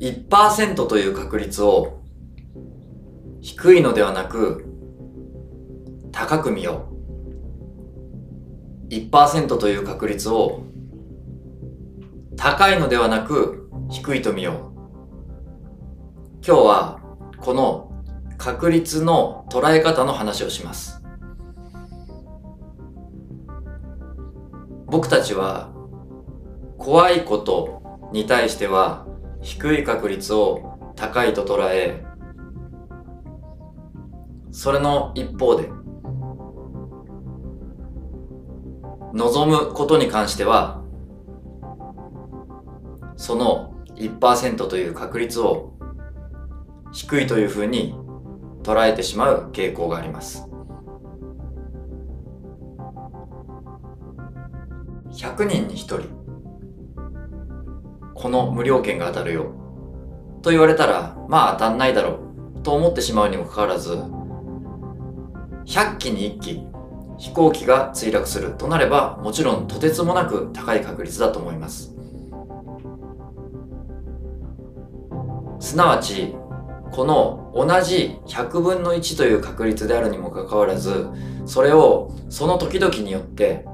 1%という確率を低いのではなく高く見よう。1%という確率を高いのではなく低いと見よう。今日はこの確率の捉え方の話をします。僕たちは怖いことに対しては低い確率を高いと捉えそれの一方で望むことに関してはその1%という確率を低いというふうに捉えてしまう傾向があります。100人に1人。この無料券が当たるよ。と言われたらまあ当たんないだろう。と思ってしまうにもかかわらず100機に1機飛行機が墜落する。となればもちろんとてつもなく高い確率だと思います。すなわちこの同じ100分の1という確率であるにもかかわらずそれをその時々によって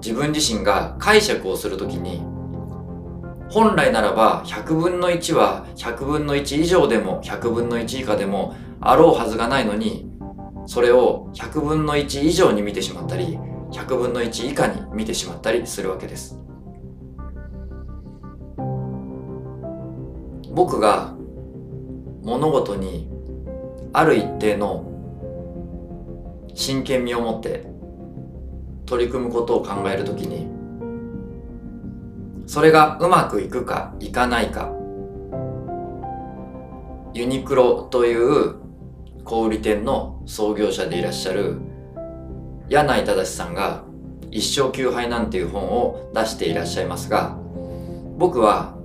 自分自身が解釈をするときに本来ならば100分の1は100分の1以上でも100分の1以下でもあろうはずがないのにそれを100分の1以上に見てしまったり100分の1以下に見てしまったりするわけです。僕が物事にある一定の真剣味を持って取り組むことを考えるときにそれがうまくいくかいかないか。ユニクロという小売店の創業者でいらっしゃる柳井正さんが一生休杯なんていう本を出していらっしゃいますが僕は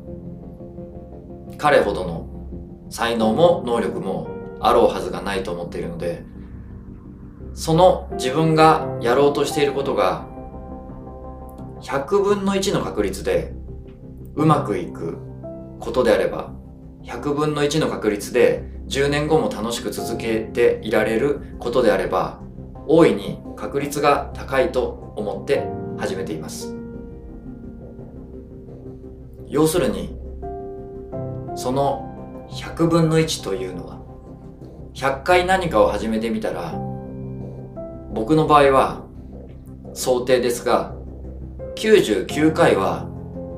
彼ほどの才能も能力もあろうはずがないと思っているのでその自分がやろうとしていることが100分の1の確率でうまくいくことであれば100分の1の確率で10年後も楽しく続けていられることであれば大いに確率が高いと思って始めています。要するにその100分の1というのは100回何かを始めてみたら僕の場合は想定ですが99回は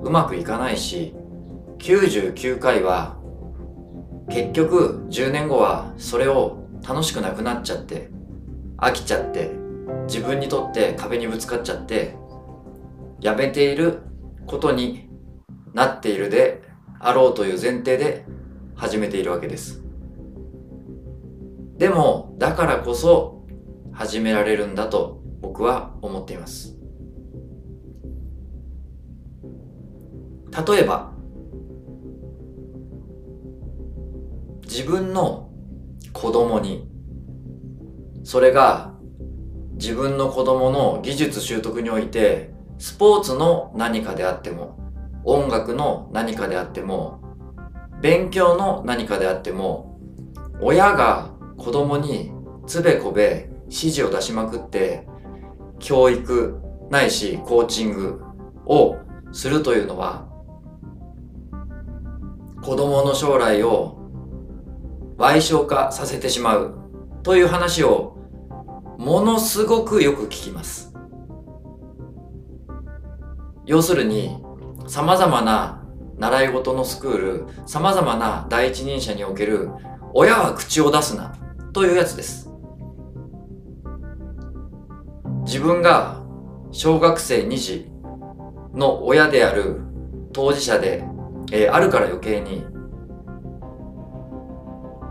うまくいかないし99回は結局10年後はそれを楽しくなくなっちゃって飽きちゃって自分にとって壁にぶつかっちゃってやめていることになっているであろうという前提で始めているわけです。でもだからこそ始められるんだと僕は思っています。例えば自分の子供にそれが自分の子供の技術習得においてスポーツの何かであっても音楽の何かであっても勉強の何かであっても親が子供につべこべ指示を出しまくって教育ないしコーチングをするというのは子供の将来を賠償化させてしまうという話をものすごくよく聞きます。要するに様々な習い事のスクール、様々な第一人者における親は口を出すなというやつです。自分が小学生2児の親である当事者でえー、あるから余計に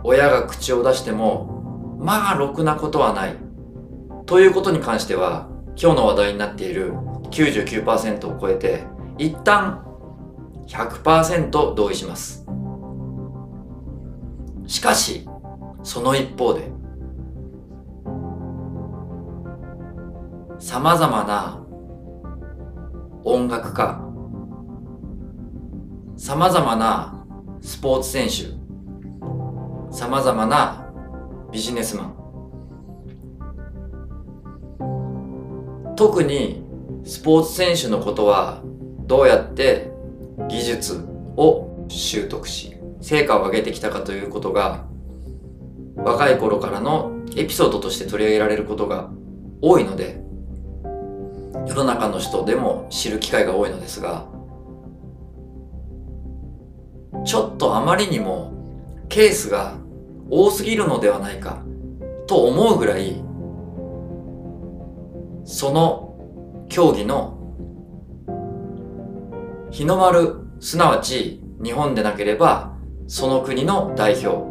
親が口を出してもまあろくなことはない。ということに関しては今日の話題になっている99%を超えて一旦100%同意します。しかしその一方で様々な音楽家様々なスポーツ選手、様々なビジネスマン。特にスポーツ選手のことはどうやって技術を習得し、成果を上げてきたかということが若い頃からのエピソードとして取り上げられることが多いので世の中の人でも知る機会が多いのですがちょっとあまりにもケースが多すぎるのではないかと思うぐらいその競技の日の丸すなわち日本でなければその国の代表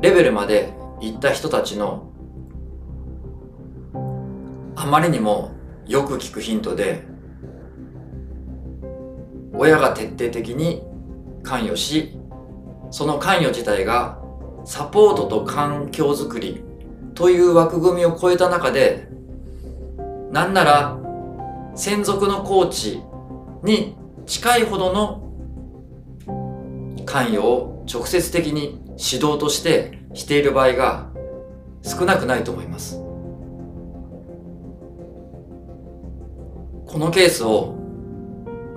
レベルまで行った人たちのあまりにもよく聞くヒントで親が徹底的に関与しその関与自体がサポートと環境づくりという枠組みを超えた中でなんなら専属のコーチに近いほどの関与を直接的に指導としてしている場合が少なくないと思います。このケースを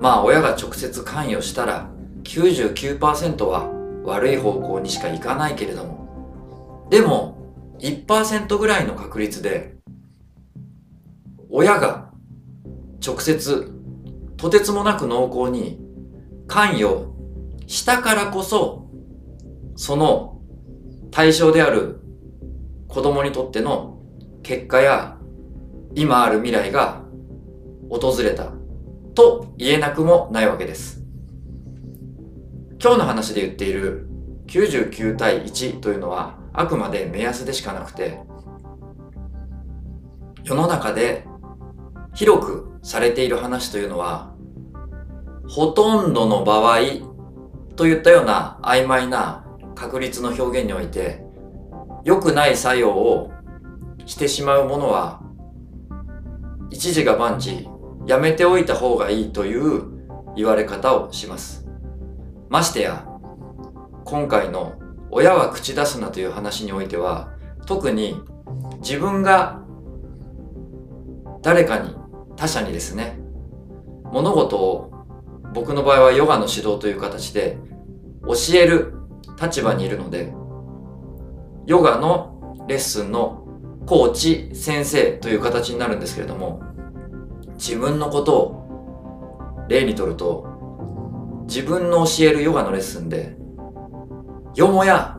まあ親が直接関与したら99%は悪い方向にしかいかないけれどもでも1%ぐらいの確率で親が直接とてつもなく濃厚に関与したからこそその対象である子供にとっての結果や今ある未来が訪れたと言えなくもないわけです。今日の話で言っている99対1というのはあくまで目安でしかなくて世の中で広くされている話というのはほとんどの場合といったような曖昧な確率の表現において良くない作用をしてしまうものは一時が万事やめておいた方がいいという言われ方をします。ましてや今回の親は口出すなという話においては特に自分が誰かに他者にですね物事を僕の場合はヨガの指導という形で教える立場にいるのでヨガのレッスンのコーチ先生という形になるんですけれども自分のことを例にとると自分の教えるヨガのレッスンでよもや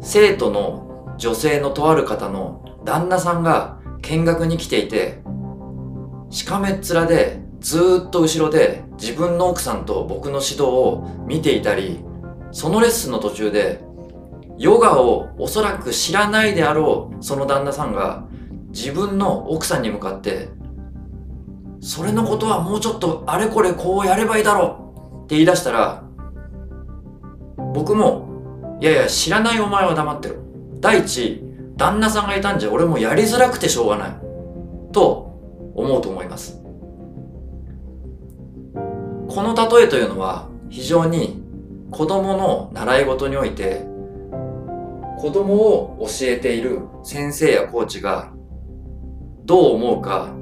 生徒の女性のとある方の旦那さんが見学に来ていてしかめっ面でずっと後ろで自分の奥さんと僕の指導を見ていたりそのレッスンの途中でヨガをおそらく知らないであろうその旦那さんが自分の奥さんに向かってそれのことはもうちょっとあれこれこうやればいいだろう。って言い出したら僕もいやいや知らないお前は黙ってる第一旦那さんがいたんじゃ俺もやりづらくてしょうがない。と思うと思います。この例えというのは非常に子供の習い事において子供を教えている先生やコーチがどう思うか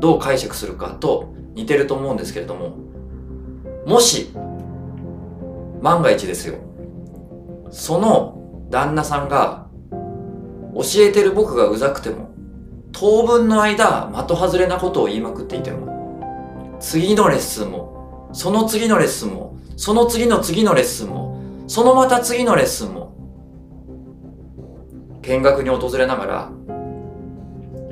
どう解釈するかと似てると思うんですけれどももし万が一ですよ。その旦那さんが教えてる僕がうざくても当分の間的外れなことを言いまくっていても次のレッスンもその次のレッスンもその次の次のレッスンもそのまた次のレッスンも見学に訪れながら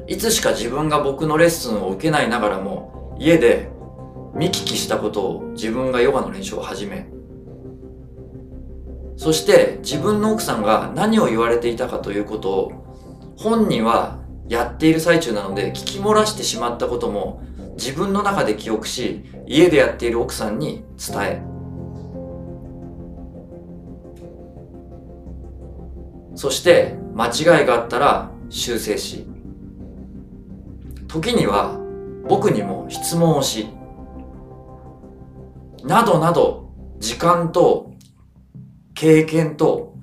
いつしか自分が僕のレッスンを受けないながらも家で見聞きしたことを自分がヨガの練習を始めそして自分の奥さんが何を言われていたかということを本人はやっている最中なので聞き漏らしてしまったことも自分の中で記憶し家でやっている奥さんに伝えそして間違いがあったら修正し時には僕にも質問をしなどなど時間と経験と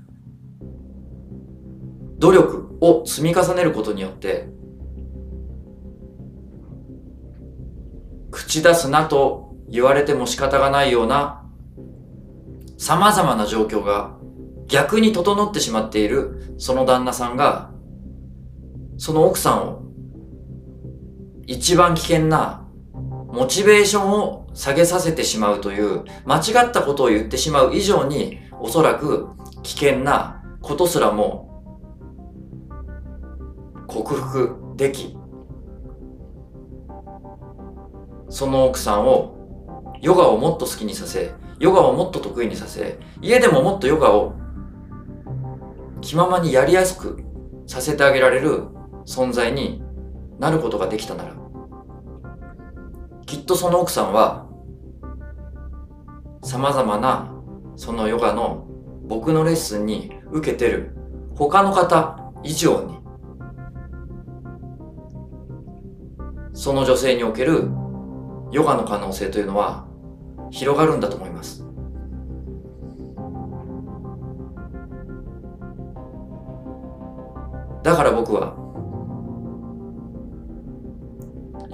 努力を積み重ねることによって口出すなと言われても仕方がないような様々な状況が逆に整ってしまっているその旦那さんがその奥さんを一番危険なモチベーションを下げさせてしまうという間違ったことを言ってしまう以上におそらく危険なことすらも克服できその奥さんをヨガをもっと好きにさせヨガをもっと得意にさせ家でももっとヨガを気ままにやりやすくさせてあげられる存在になることができたならきっとその奥さんは様々なそのヨガの僕のレッスンに受けてる他の方以上にその女性におけるヨガの可能性というのは広がるんだと思います。だから僕は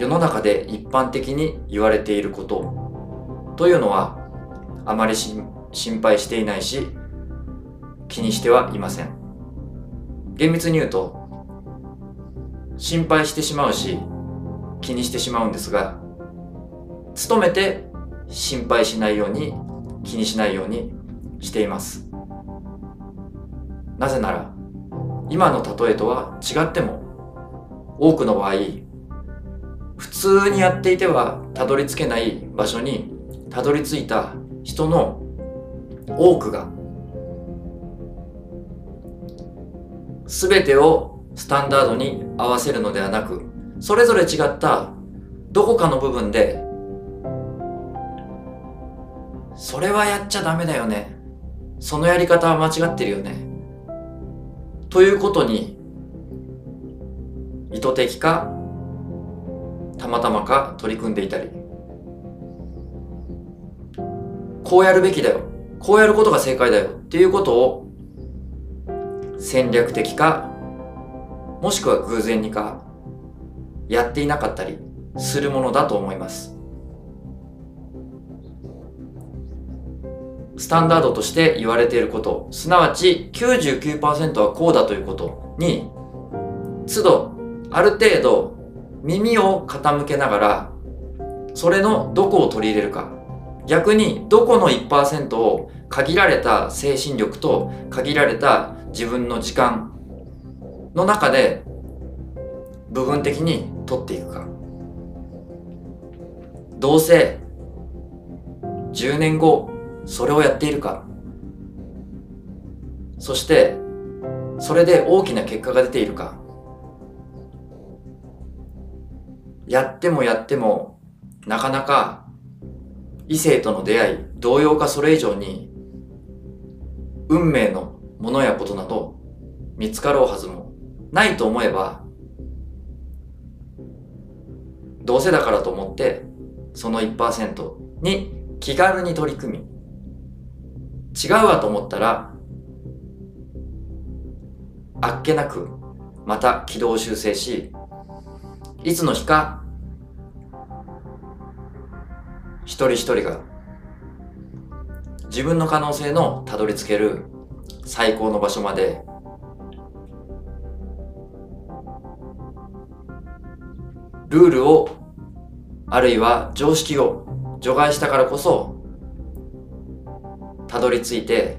世の中で一般的に言われていることというのはあまり心配していないし気にしてはいません。厳密に言うと心配してしまうし気にしてしまうんですが努めて心配しないように気にしないようにしています。なぜなら今の例えとは違っても多くの場合普通にやっていてはたどり着けない場所にたどり着いた人の多くが全てをスタンダードに合わせるのではなくそれぞれ違ったどこかの部分でそれはやっちゃダメだよね。そのやり方は間違ってるよね。ということに意図的かたまたまか取り組んでいたり。こうやるべきだよ。こうやることが正解だよ。っていうことを戦略的かもしくは偶然にかやっていなかったりするものだと思います。スタンダードとして言われていること。すなわち99%はこうだということに都度ある程度耳を傾けながらそれのどこを取り入れるか。逆にどこの1%を限られた精神力と限られた自分の時間の中で部分的に取っていくか。どうせ10年後それをやっているか。そしてそれで大きな結果が出ているか。やってもやってもなかなか異性との出会い同様かそれ以上に運命のものやことなど見つかろうはずもないと思えばどうせだからと思ってその1%に気軽に取り組み違うわと思ったらあっけなくまた軌道修正しいつの日か一人一人が自分の可能性のたどり着ける最高の場所までルールをあるいは常識を除外したからこそたどり着いて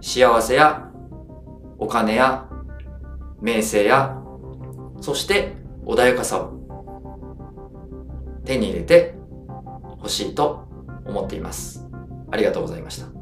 幸せやお金や名声やそして穏やかさを手に入れてほしいと思っています。ありがとうございました。